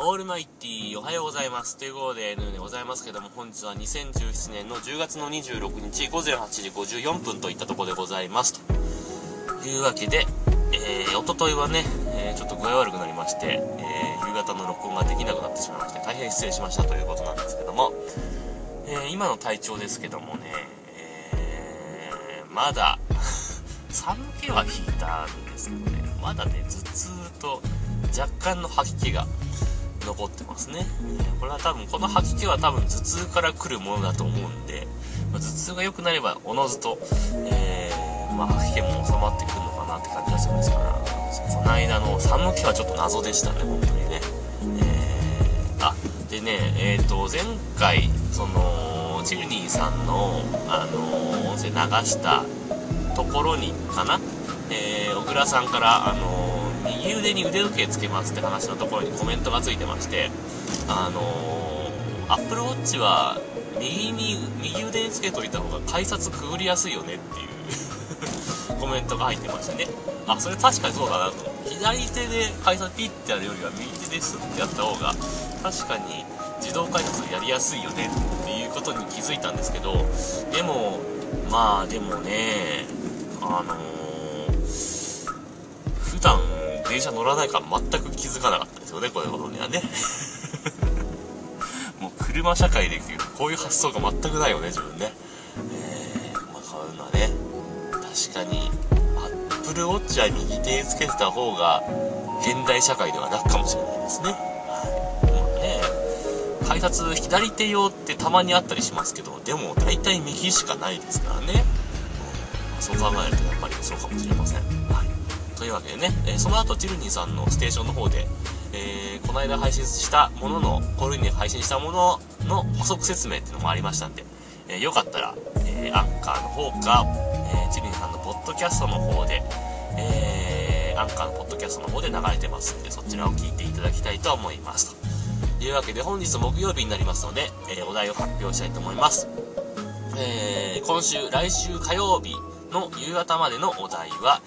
オールマイティーおはようございます。ということで、N でございますけども、本日は2017年の10月の26日午前8時54分といったところでございます。というわけで、えー、おとといはね、えー、ちょっと具合悪くなりまして、えー、夕方の録音ができなくなってしまいまして、大変失礼しましたということなんですけども、えー、今の体調ですけどもね、えー、まだ 寒気は引いたんですけどね、まだね、頭痛と若干の吐き気が残ってますね。これは多分、この吐き気は多分頭痛から来るものだと思うんで、ま、頭痛が良くなればおのずと、えー、まあ、吐き気も収まってくるのかなって感じがするんですから、この間の寒気はちょっと謎でしたね、本当にね。えー、あ、でね、えっ、ー、と、前回、その、チルニーさんの、あの音声流したところにかな、えー、小倉さんから、あの右腕に腕時計つけますって話のところにコメントがついてまして、あのー、Apple Watch は右に、右腕につけといた方が改札くぐりやすいよねっていう コメントが入ってましてね。あ、それ確かにそうだなと。左手で改札ピッてやるよりは右手ですってやった方が、確かに自動改札やりやすいよねっていうことに気づいたんですけど、でも、まあでもね、あのー、普段電車乗らないから全く気づかなかったですよね、こういうことにはね。もう車社会でこういう発想が全くないよね、自分ね。えー、まあ、買うのはね、確かに、Apple Watch は右手につけてた方が、現代社会では楽かもしれないですね。はい。まあね、改札左手用ってたまにあったりしますけど、でも大体右しかないですからね。うん、そう考えるとやっぱりそうかもしれません。はい。というわけでね、えー、その後、チルニーさんのステーションの方で、えー、この間配信したものの、コールインで配信したものの補足説明っていうのもありましたんで、えー、よかったら、えアンカーの方か、えチルニーさんのポッドキャストの方で、えアンカーのポッドキャストの方で流れてますんで、そちらを聞いていただきたいと思います。というわけで、本日木曜日になりますので、えお題を発表したいと思います。えー今週、来週火曜日の夕方までのお題は、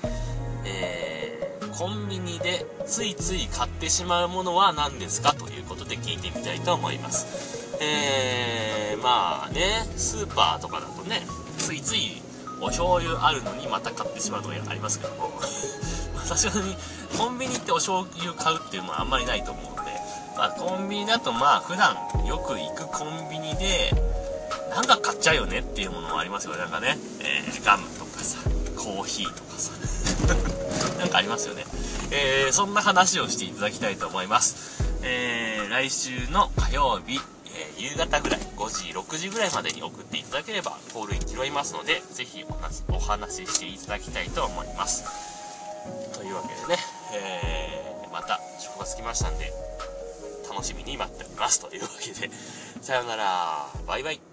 えー、コンビニでついつい買ってしまうものは何ですかということで聞いてみたいと思います。えー、まあね、スーパーとかだとね、ついついお醤油あるのにまた買ってしまうとかありますけども、さすがにコンビニってお醤油買うっていうのはあんまりないと思うんで、まあコンビニだとまあ普段よく行くコンビニで、なんか買っちゃうよねっていうものもありますよ。なんかね、えー、ガムとかさ、コーヒーとかさ、なんかありますよね。えー、そんな話をしていただきたいと思います。えー、来週の火曜日、えー、夕方ぐらい、5時、6時ぐらいまでに送っていただければ、コールイン拾いますので、ぜひお話ししていただきたいと思います。というわけでね、えー、また職がつきましたんで、楽しみに待っております。というわけで、さよなら、バイバイ。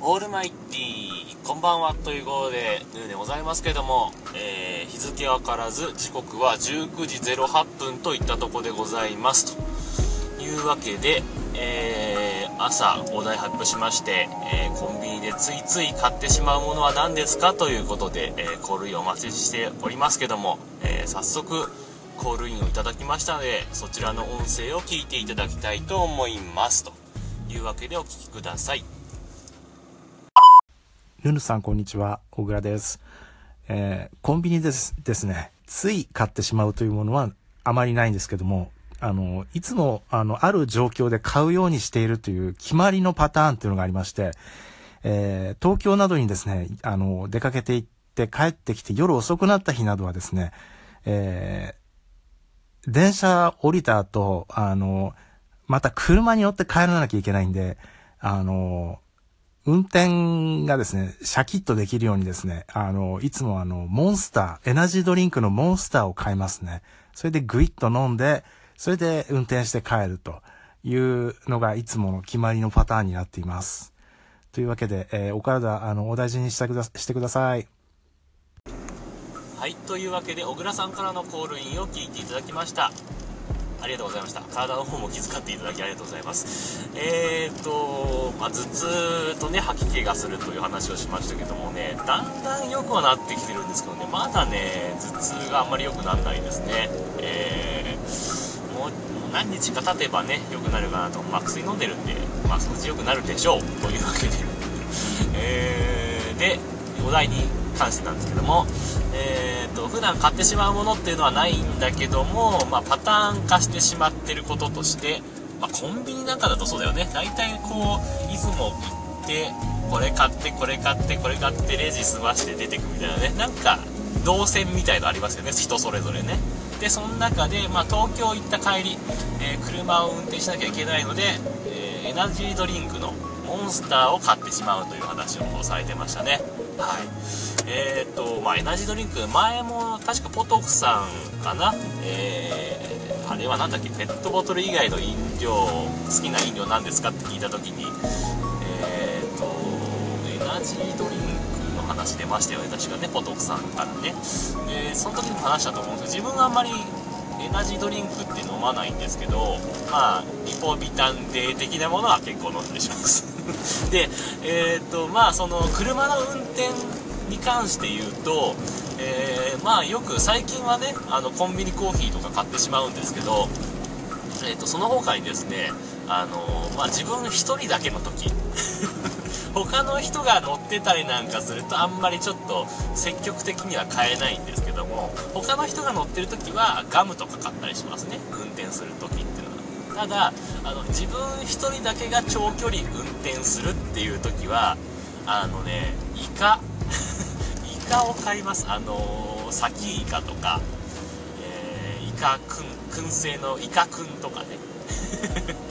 オールマイティー、こんばんはということで、ヌーでございますけども、えー、日付は変わらず、時刻は19時08分といったとこでございます。というわけで、えー、朝お題発表しまして、えー、コンビニでついつい買ってしまうものは何ですかということで、えー、コールインお待ちしておりますけども、え早速、コールインをいただきましたので、そちらの音声を聞いていただきたいと思います。というわけでお聴きください。ヌヌさんこんにちは、小倉です。えー、コンビニですですね、つい買ってしまうというものはあまりないんですけども、あの、いつも、あの、ある状況で買うようにしているという決まりのパターンっていうのがありまして、えー、東京などにですね、あの、出かけて行って帰ってきて夜遅くなった日などはですね、えー、電車降りた後、あの、また車に乗って帰らなきゃいけないんで、あの、運転がですね、シャキッとできるようにですね、あの、いつもあの、モンスター、エナジードリンクのモンスターを買いますね。それでグイッと飲んで、それで運転して帰るというのがいつもの決まりのパターンになっています。というわけで、えー、お体、あの、お大事にしてくだしてください。はい、というわけで、小倉さんからのコールインを聞いていただきました。ありがとうございました。体の方も気遣っていただきありがとうございます。えーと、まあ、頭痛とね、吐き気がするという話をしましたけどもね、だんだん良くはなってきてるんですけどね、まだね、頭痛があんまり良くならないですね。えー、何日か経てばね良くなるかなと、まあ、薬飲んでるんで、まあ、そのうち良くなるでしょうというわけでえー、でお題に関してなんですけどもえーと普段買ってしまうものっていうのはないんだけども、まあ、パターン化してしまってることとして、まあ、コンビニなんかだとそうだよね。大体こういつも行ってこれ買ってこれ買ってこれ買ってレジ済まして出てくみたいなね。なんか動線みたいのありますよね。人それぞれね。でその中で、まあ、東京行った帰り、えー車を運転しなきゃいけないので、えーエナジードリンクのモンスターを買ってしまうという話をされてましたね。はい。えー、っとまあエナジードリンク前も確かポトフさんかな？えーあれは何だっけ？ペットボトル以外の飲料好きな飲料なんですかって聞いた時にえー、っとエナジードリンクの話出ましたよね。確かねポトフさんからね。でその時にも話したと思うんですけど自分はあんまりエナジードリンクって飲まないんですけどまあリポビタンデー的なものは結構飲んでしまいます。でえーっとまあその車の運転に関して言うと、えーまあよく最近はねあのコンビニコーヒーとか買ってしまうんですけどえー、とその他にですね、あのまあ、自分一人だけの時。他の人が乗ってたりなんかするとあんまりちょっと積極的には買えないんですけども他の人が乗ってる時はガムとか買ったりしますね。運転する時っていうのは。ただあの自分一人だけが長距離運転するっていう時はあのねイカ イカを買います。あのー、サキイカとかえーイカくん燻製のイカくんとかね。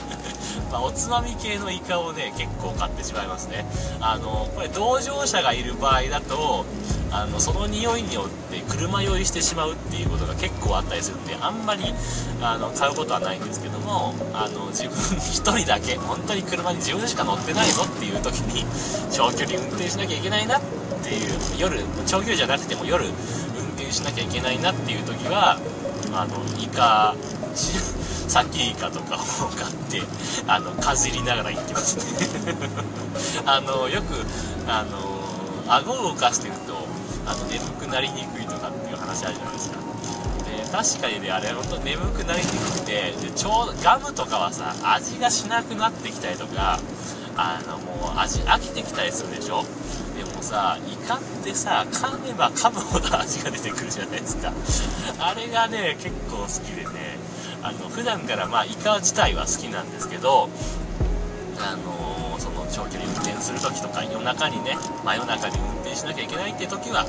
まあ、おつまみ系のイカをね結構買ってしまいますね。あのこれ同乗者がいる場合だとあのその匂いによって車酔いしてしまうっていうことが結構あったりするんであんまりあの買うことはないんですけどもあの自分一人だけ本当に車に自分しか乗ってないぞっていう時に長距離運転しなきゃいけないなっていう夜長距離じゃなくても夜運転しなきゃいけないなっていう時はあのイカ サキイカとかを買ってあのかじりながら行ってますね。あのよくあの顎を動かしてるとあの眠くなりにくいとかっていう話あるじゃないですか。で確かにねあれ本当眠くなりにくくてでちょうどガムとかはさ味がしなくなってきたりとかあのもう味飽きてきたりするでしょ？でもさイカってさ噛めば噛むほど味が出てくるじゃないですか。あれがね結構好きでね。あの普段からまあイカ自体は好きなんですけどあのその長距離運転する時とか夜中にね真夜中に運転しなきゃいけないって時は、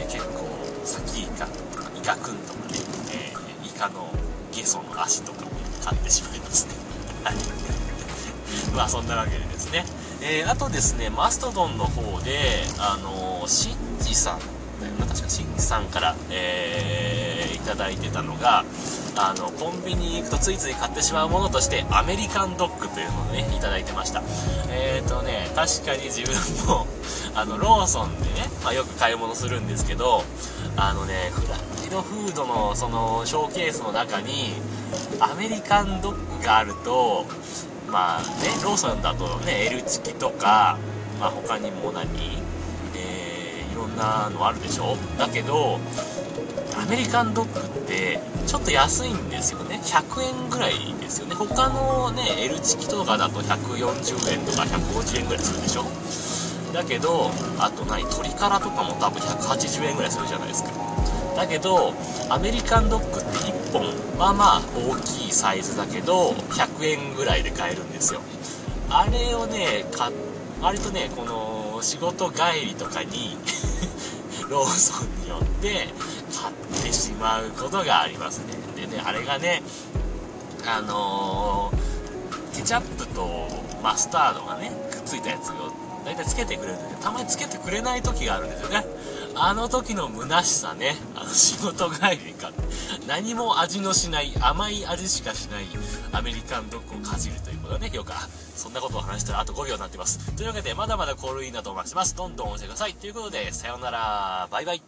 えー結構サキイカとかイカくんとかね、えーイカのゲソの足とかも買ってしまいますね。まあそんなわけでですね、えーあとですねマストドンの方であのシンジさん確かシンジさんから、えーいただいてたのがあのコンビニに行くとついつい買ってしまうものとしてアメリカンドッグというのをねいただいてました。えーとね確かに自分もあのローソンでね、まあ、よく買い物するんですけどあのねフライドフードのそのショーケースの中にアメリカンドッグがあるとまあねローソンだとね L チキとか、まあ、他にも何？えーいろんなのあるでしょ？だけどアメリカンドッグってちょっと安いんですよね。100円ぐらいですよね。他のね L チキとかだと140円とか150円ぐらいするでしょ？だけどあと何？鶏からとかも多分180円ぐらいするじゃないですか。だけどアメリカンドッグって1本まあまあ大きいサイズだけど100円ぐらいで買えるんですよ。あれをね割とねこの仕事帰りとかに ローソンによって買ってしまうことがありますね。でねあれがねあのーケチャップとマスタードがねくっついたやつを大体つけてくれるんだけどたまにつけてくれない時があるんですよね。あの時の虚しさね。あの仕事帰りか。何も味のしない甘い味しかしないアメリカンドッグをかじるということはね。よくそんなことを話したらあと5秒になってます。というわけでまだまだコールインだとお待ちします。どんどん押してください。ということでさようなら。バイバイ。